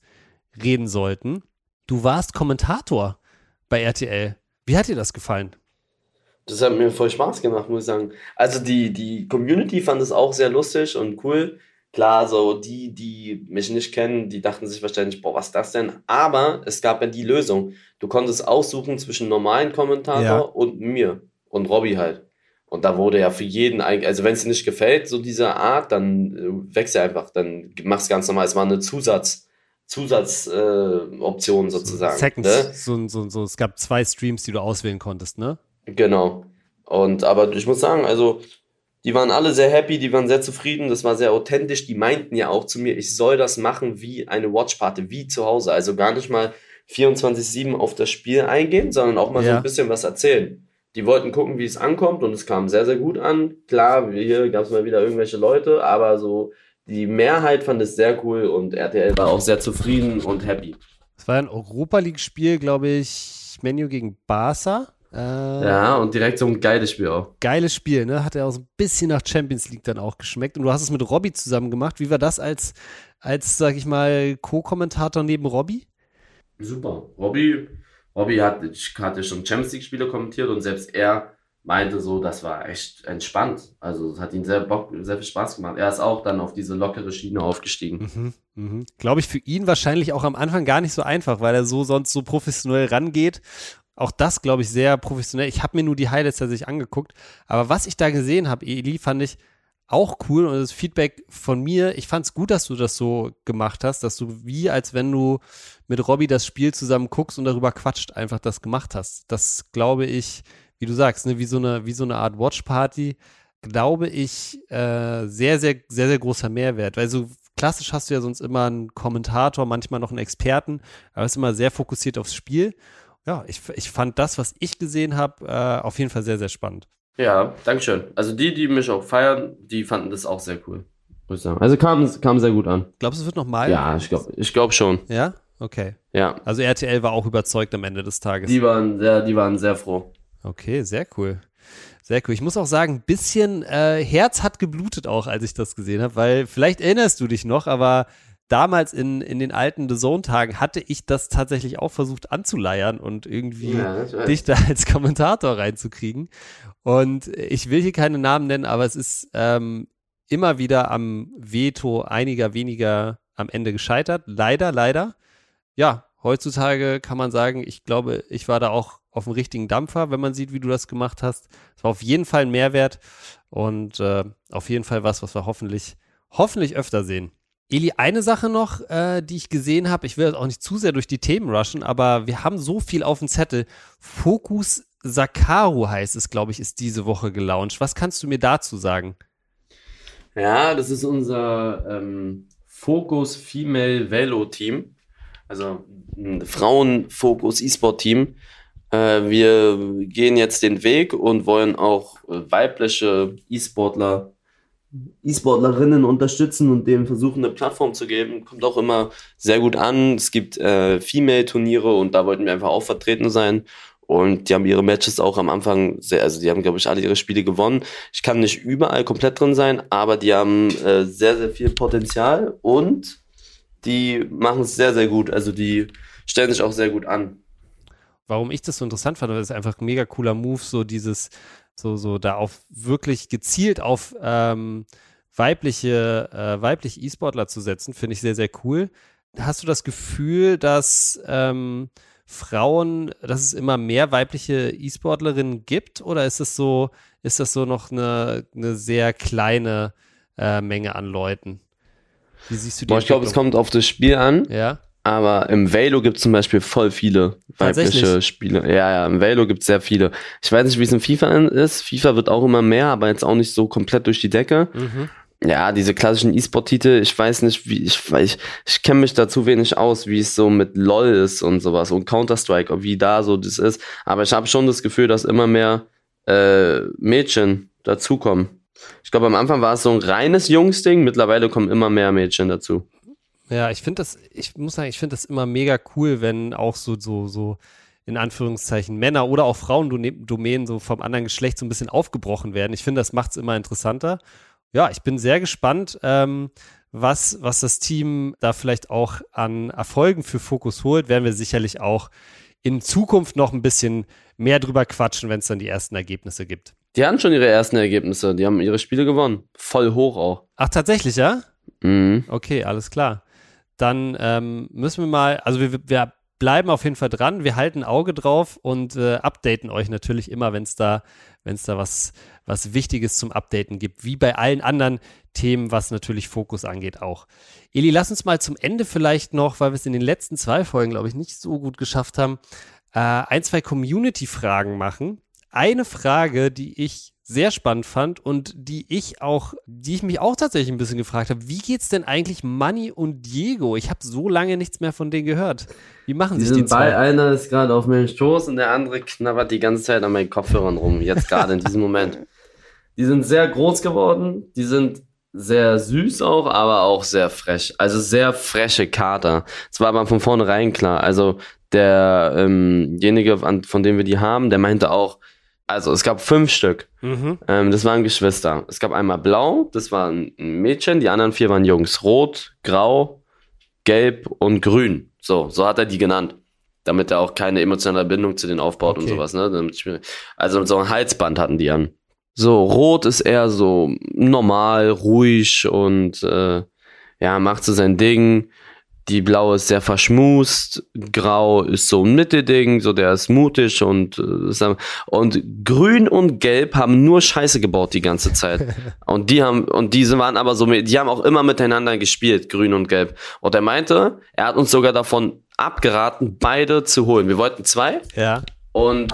reden sollten. Du warst Kommentator bei RTL. Wie hat dir das gefallen? Das hat mir voll Spaß gemacht, muss ich sagen. Also die, die Community fand es auch sehr lustig und cool. Klar, so die, die mich nicht kennen, die dachten sich wahrscheinlich, boah, was ist das denn? Aber es gab ja die Lösung. Du konntest aussuchen zwischen normalen Kommentator Ja. und mir und Robby halt. Und da wurde ja für jeden, eigentlich- also wenn es dir nicht gefällt, so diese Art, dann äh, wechsel einfach, dann mach's ganz normal. Es war eine Zusatz, Zusatzoption äh, Option sozusagen. Second, ne? so, so, so, es gab zwei Streams, die du auswählen konntest, ne? Genau. Und aber ich muss sagen, also die waren alle sehr happy, die waren sehr zufrieden, das war sehr authentisch. Die meinten ja auch zu mir, ich soll das machen wie eine Watchparty, wie zu Hause. Also gar nicht mal 24-7 auf das Spiel eingehen, sondern auch mal so Ja. ein bisschen was erzählen. Die wollten gucken, wie es ankommt und es kam sehr, sehr gut an. Klar, hier gab es mal wieder irgendwelche Leute, aber so die Mehrheit fand es sehr cool und RTL war auch sehr zufrieden und happy. Es war ein Europa League-Spiel, glaube ich, Menu gegen Barca. Äh, Ja, und direkt so ein geiles Spiel auch. Geiles Spiel, ne? Hat ja auch so ein bisschen nach Champions League dann auch geschmeckt. Und du hast es mit Robby zusammen gemacht. Wie war das als, als sag ich mal, Co-Kommentator neben Robby? Super. Robby, Robby hat, hatte schon Champions League-Spiele kommentiert und selbst er meinte so, das war echt entspannt. Also es hat ihn sehr Bock, sehr viel Spaß gemacht. Er ist auch dann auf diese lockere Schiene aufgestiegen. Mhm, mhm. Glaube ich für ihn wahrscheinlich auch am Anfang gar nicht so einfach, weil er so sonst so professionell rangeht. Auch das, glaube ich, sehr professionell. Ich habe mir nur die Highlights tatsächlich angeguckt. Aber was ich da gesehen habe, Eli, fand ich auch cool und das Feedback von mir, ich fand es gut, dass du das so gemacht hast, dass du wie, als wenn du mit Robby das Spiel zusammen guckst und darüber quatscht, einfach das gemacht hast. Das glaube ich, wie du sagst, ne, wie so eine, wie so eine Art Watchparty, glaube ich, äh, sehr, sehr, sehr, sehr großer Mehrwert. Weil so klassisch hast du ja sonst immer einen Kommentator, manchmal noch einen Experten, aber es ist immer sehr fokussiert aufs Spiel. Ja, ich, ich fand das, was ich gesehen habe, äh, auf jeden Fall sehr, sehr spannend. Ja, Dankeschön. Also die, die mich auch feiern, die fanden das auch sehr cool. Muss ich sagen. Also kam, kam sehr gut an. Glaubst du, es wird nochmal? Ja, ich glaube ich glaub schon. Ja? Okay. Ja. Also RTL war auch überzeugt am Ende des Tages. Die waren sehr, die waren sehr froh. Okay, sehr cool. Sehr cool. Ich muss auch sagen, ein bisschen äh, Herz hat geblutet auch, als ich das gesehen habe, weil vielleicht erinnerst du dich noch, aber damals in, in den alten The Zone-Tagen hatte ich das tatsächlich auch versucht anzuleiern und irgendwie Ja, dich da als Kommentator reinzukriegen. Und ich will hier keine Namen nennen, aber es ist ähm, immer wieder am Veto einiger weniger am Ende gescheitert. Leider, leider. Ja, heutzutage kann man sagen, ich glaube, ich war da auch auf dem richtigen Dampfer, wenn man sieht, wie du das gemacht hast. Es war auf jeden Fall ein Mehrwert und äh, auf jeden Fall was, was wir hoffentlich, hoffentlich öfter sehen. Eli, eine Sache noch, äh, die ich gesehen habe, ich will jetzt auch nicht zu sehr durch die Themen rushen, aber wir haben so viel auf dem Zettel. Focus Sakaru heißt es, glaube ich, ist diese Woche gelauncht. Was kannst du mir dazu sagen? Ja, das ist unser ähm, Focus Female Velo Team. Also ein Frauen-Fokus E-Sport-Team. Äh, wir gehen jetzt den Weg und wollen auch äh, weibliche E-Sportler, E-Sportlerinnen unterstützen und denen versuchen, eine Plattform zu geben. Kommt auch immer sehr gut an. Es gibt äh, Female-Turniere und da wollten wir einfach auch vertreten sein. Und die haben ihre Matches auch am Anfang sehr, also die haben, glaube ich, alle ihre Spiele gewonnen. Ich kann nicht überall komplett drin sein, aber die haben äh, sehr, sehr viel Potenzial und die machen es sehr, sehr gut. Also die stellen sich auch sehr gut an. Warum ich das so interessant fand, weil es einfach ein mega cooler Move, so dieses, so, so da auf wirklich gezielt auf ähm, weibliche, äh, weibliche E-Sportler zu setzen, finde ich sehr, sehr cool. Hast du das Gefühl, dass ähm, Frauen, dass es immer mehr weibliche E-Sportlerinnen gibt oder ist es so, ist das so noch eine, eine sehr kleine äh, Menge an Leuten? Wie siehst du die Boah, ich glaube, es kommt auf das Spiel an, Ja, aber im Velo gibt es zum Beispiel voll viele weibliche? Spiele. Ja, ja, im Velo gibt es sehr viele. Ich weiß nicht, wie es in FIFA ist. FIFA wird auch immer mehr, aber jetzt auch nicht so komplett durch die Decke. mhm. Ja, diese klassischen E-Sport-Titel, ich weiß nicht, wie, ich, ich, ich kenne mich da zu wenig aus, wie es so mit LOL ist und sowas und Counter-Strike, und wie da so das ist. Aber ich habe schon das Gefühl, dass immer mehr äh, Mädchen dazukommen. Ich glaube, am Anfang war es so ein reines Jungsding, mittlerweile kommen immer mehr Mädchen dazu. Ja, ich finde das, ich muss sagen, ich finde das immer mega cool, wenn auch so, so, so in Anführungszeichen Männer oder auch Frauendomänen so vom anderen Geschlecht so ein bisschen aufgebrochen werden. Ich finde, das macht es immer interessanter. Ja, ich bin sehr gespannt, ähm, was, was das Team da vielleicht auch an Erfolgen für Fokus holt. Werden wir sicherlich auch in Zukunft noch ein bisschen mehr drüber quatschen, wenn es dann die ersten Ergebnisse gibt. Die hatten schon ihre ersten Ergebnisse, die haben ihre Spiele gewonnen. Voll hoch auch. Ach, tatsächlich, ja? Mhm. Okay, alles klar. Dann ähm, müssen wir mal, also wir, wir bleiben auf jeden Fall dran, wir halten Auge drauf und äh, updaten euch natürlich immer, wenn es da, wenn es da was, was Wichtiges zum Updaten gibt, wie bei allen anderen Themen, was natürlich Fokus angeht auch. Eli, lass uns mal zum Ende vielleicht noch, weil wir es in den letzten zwei Folgen, glaube ich, nicht so gut geschafft haben, äh, ein, zwei Community-Fragen machen. Eine Frage, die ich sehr spannend fand und die ich auch, die ich mich auch tatsächlich ein bisschen gefragt habe, wie geht's denn eigentlich Manny und Diego? Ich habe so lange nichts mehr von denen gehört. Wie machen Die sich die zwei? einer ist gerade auf meinem Stoß und der andere knabbert die ganze Zeit an meinen Kopfhörern rum, jetzt gerade in diesem Moment. Die sind sehr groß geworden, die sind sehr süß auch, aber auch sehr frech. Also sehr freche Kater. Es war aber von vornherein klar. Also derjenige, ähm, von dem wir die haben, der meinte auch, also es gab fünf Stück. Mhm. Ähm, das waren Geschwister. Es gab einmal blau, das war ein Mädchen, die anderen vier waren Jungs. Rot, grau, gelb und grün. So, so hat er die genannt. Damit er auch keine emotionale Bindung zu denen aufbaut und Okay. sowas, ne? Also so ein Halsband hatten die an. So, rot ist eher so normal, ruhig und äh, ja, macht so sein Ding. Die blaue ist sehr verschmust, grau ist so ein Mittelding, so der ist mutig und äh, und grün und gelb haben nur Scheiße gebaut die ganze Zeit. und die haben, und diese waren aber so, die haben auch immer miteinander gespielt, grün und gelb. Und er meinte, er hat uns sogar davon abgeraten, beide zu holen. Wir wollten zwei Ja. und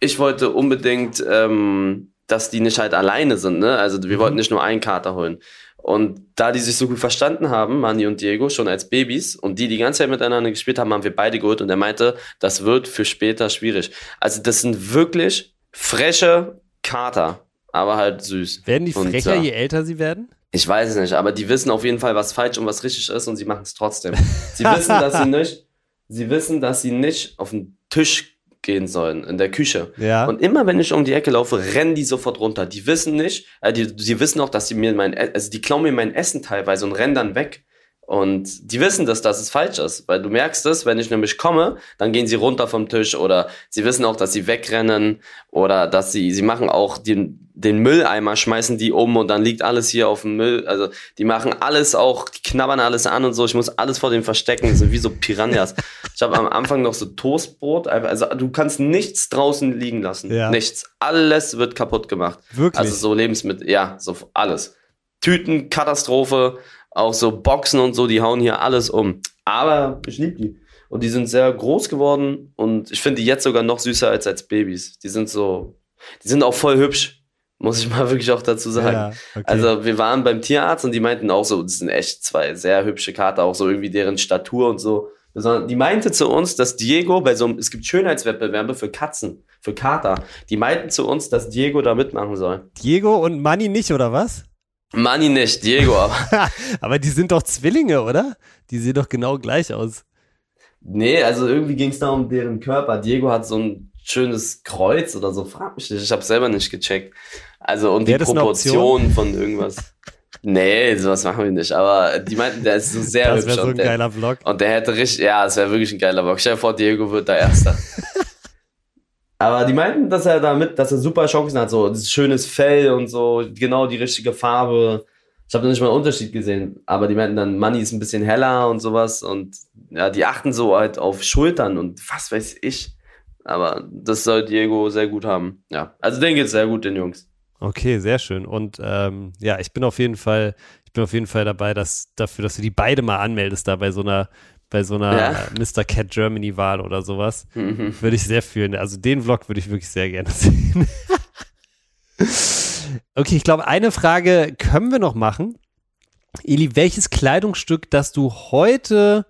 ich wollte unbedingt, ähm, dass die nicht halt alleine sind, ne? Also wir wollten nicht nur einen Kater holen. Und da die sich so gut verstanden haben, Manni und Diego, schon als Babys, und die die ganze Zeit miteinander gespielt haben, haben wir beide geholt. Und er meinte, das wird für später schwierig. Also das sind wirklich freche Kater, aber halt süß. Werden die Und, frecher, ja. je älter sie werden? Ich weiß es nicht, aber die wissen auf jeden Fall, was falsch und was richtig ist und sie machen es trotzdem. Sie wissen, dass sie nicht, sie wissen, dass sie nicht auf den Tisch gehen sollen, in der Küche. Ja. Und immer wenn ich um die Ecke laufe, rennen die sofort runter. Die wissen nicht, äh, die, sie wissen auch, dass sie mir mein, E- also die klauen mir mein Essen teilweise und rennen dann weg. Und die wissen, dass das falsch ist, weil du merkst es, wenn ich nämlich komme, dann gehen sie runter vom Tisch oder sie wissen auch, dass sie wegrennen oder dass sie, sie machen auch den, den Mülleimer, schmeißen die um und dann liegt alles hier auf dem Müll. Also die machen alles auch, die knabbern alles an und so. Ich muss alles vor dem verstecken, so wie so Piranhas. ich habe am Anfang noch so Toastbrot, also du kannst nichts draußen liegen lassen. Ja. Nichts. Alles wird kaputt gemacht. Wirklich? Also so Lebensmittel, ja, so alles. Tüten, Katastrophe auch so Boxen und so, die hauen hier alles um. Aber ich liebe die. Und die sind sehr groß geworden und ich finde die jetzt sogar noch süßer als als Babys. Die sind so, die sind auch voll hübsch, muss ich mal wirklich auch dazu sagen. Ja, okay. Also wir waren beim Tierarzt und die meinten auch so, das sind echt zwei sehr hübsche Kater, auch so irgendwie deren Statur und so. Die meinte zu uns, dass Diego bei so einem, es gibt Schönheitswettbewerbe für Katzen, für Kater. Die meinten zu uns, dass Diego da mitmachen soll. Diego und Manny nicht, oder was? Money nicht, Diego aber. aber die sind doch Zwillinge, oder? Die sehen doch genau gleich aus. Nee, also irgendwie ging es da um deren Körper. Diego hat so ein schönes Kreuz oder so, frag mich nicht. Ich habe selber nicht gecheckt. Also und Wäre die Proportion von irgendwas. Nee, sowas machen wir nicht. Aber die meinten, der ist so sehr das hübsch. Das wäre so ein der, geiler Vlog. Und der hätte richtig, ja, es wäre wirklich ein geiler Vlog. Stell dir vor, Diego wird da Erster. Aber die meinten, dass er damit, dass er super Chancen hat, so schönes Fell und so, genau die richtige Farbe. Ich habe da nicht mal einen Unterschied gesehen, aber die meinten dann, Money ist ein bisschen heller und sowas und ja, die achten so halt auf Schultern und was weiß ich. Aber das soll Diego sehr gut haben. Ja, also den geht's sehr gut, den Jungs. Okay, sehr schön. Und ähm, ja, ich bin auf jeden Fall, ich bin auf jeden Fall dabei, dass dafür, dass du die beide mal anmeldest, da bei so einer bei so einer ja. Mr. Cat Germany Wahl oder sowas. Mhm. Würde ich sehr fühlen. Also den Vlog würde ich wirklich sehr gerne sehen. okay, ich glaube, eine Frage können wir noch machen. Eli, welches Kleidungsstück, das du heute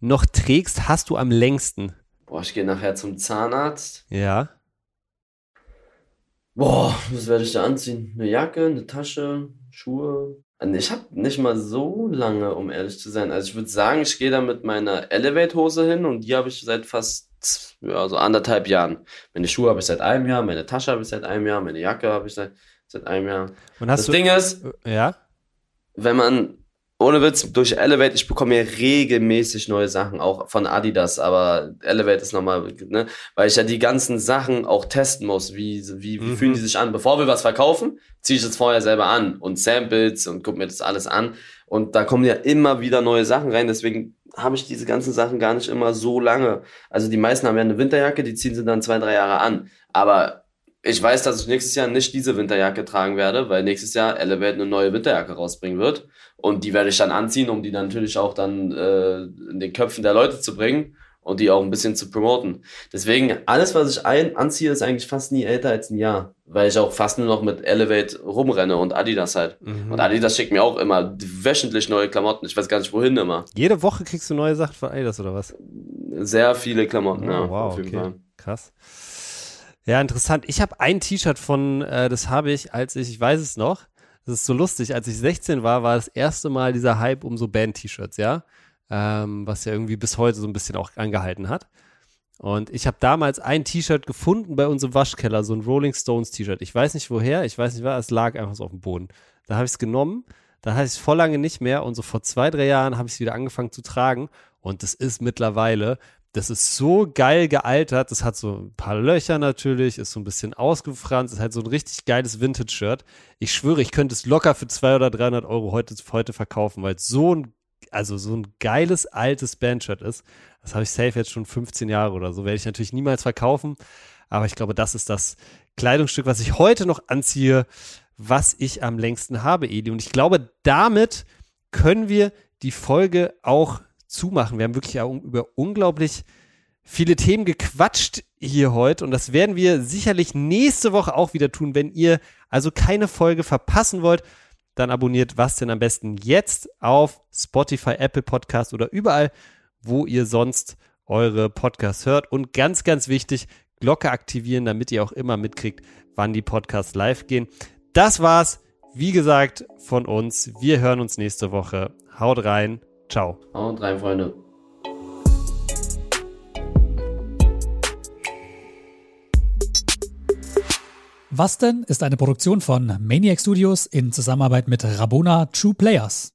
noch trägst, hast du am längsten? Boah, ich gehe nachher zum Zahnarzt. Ja. Boah, was werde ich da anziehen? Eine Jacke, eine Tasche, Schuhe, ich habe nicht mal so lange, um ehrlich zu sein. Also ich würde sagen, ich gehe da mit meiner Elevate-Hose hin und die habe ich seit fast ja, so anderthalb Jahren. Meine Schuhe habe ich seit einem Jahr, meine Tasche habe ich seit einem Jahr, meine Jacke habe ich seit, seit einem Jahr. das Ding ist, ja? wenn man ohne Witz, durch Elevate, ich bekomme ja regelmäßig neue Sachen, auch von Adidas, aber Elevate ist nochmal, ne, weil ich ja die ganzen Sachen auch testen muss, wie, wie, wie mhm. fühlen die sich an. Bevor wir was verkaufen, ziehe ich es vorher selber an und Samples und gucke mir das alles an. Und da kommen ja immer wieder neue Sachen rein, deswegen habe ich diese ganzen Sachen gar nicht immer so lange. Also die meisten haben ja eine Winterjacke, die ziehen sie dann zwei, drei Jahre an. Aber ich weiß, dass ich nächstes Jahr nicht diese Winterjacke tragen werde, weil nächstes Jahr Elevate eine neue Winterjacke rausbringen wird. Und die werde ich dann anziehen, um die natürlich auch dann äh, in den Köpfen der Leute zu bringen und die auch ein bisschen zu promoten. Deswegen, alles, was ich ein anziehe, ist eigentlich fast nie älter als ein Jahr, weil ich auch fast nur noch mit Elevate rumrenne und Adidas halt. Mhm. Und Adidas schickt mir auch immer wöchentlich neue Klamotten. Ich weiß gar nicht, wohin immer. Jede Woche kriegst du neue Sachen von Adidas oder was? Sehr viele Klamotten, oh, ja. Wow, auf jeden okay. Fall. Krass. Ja, interessant. Ich habe ein T-Shirt von, äh, das habe ich, als ich, ich weiß es noch, das ist so lustig. Als ich 16 war, war das erste Mal dieser Hype um so Band-T-Shirts, ja. Ähm, was ja irgendwie bis heute so ein bisschen auch angehalten hat. Und ich habe damals ein T-Shirt gefunden bei unserem Waschkeller, so ein Rolling Stones T-Shirt. Ich weiß nicht woher, ich weiß nicht was, es lag einfach so auf dem Boden. Da habe ich es genommen, da hatte ich es voll lange nicht mehr und so vor zwei, drei Jahren habe ich es wieder angefangen zu tragen. Und das ist mittlerweile das ist so geil gealtert. Das hat so ein paar Löcher natürlich, ist so ein bisschen ausgefranst, ist halt so ein richtig geiles Vintage-Shirt. Ich schwöre, ich könnte es locker für 200 oder 300 Euro heute, heute verkaufen, weil es so ein, also so ein geiles altes Bandshirt ist. Das habe ich safe jetzt schon 15 Jahre oder so. Werde ich natürlich niemals verkaufen. Aber ich glaube, das ist das Kleidungsstück, was ich heute noch anziehe, was ich am längsten habe, Eli. Und ich glaube, damit können wir die Folge auch zumachen. Wir haben wirklich über unglaublich viele Themen gequatscht hier heute und das werden wir sicherlich nächste Woche auch wieder tun. Wenn ihr also keine Folge verpassen wollt, dann abonniert was denn am besten jetzt auf Spotify, Apple Podcast oder überall, wo ihr sonst eure Podcasts hört. Und ganz, ganz wichtig, Glocke aktivieren, damit ihr auch immer mitkriegt, wann die Podcasts live gehen. Das war's, wie gesagt, von uns. Wir hören uns nächste Woche. Haut rein. Ciao. Und rein, Freunde. Was denn ist eine Produktion von Maniac Studios in Zusammenarbeit mit Rabona True Players.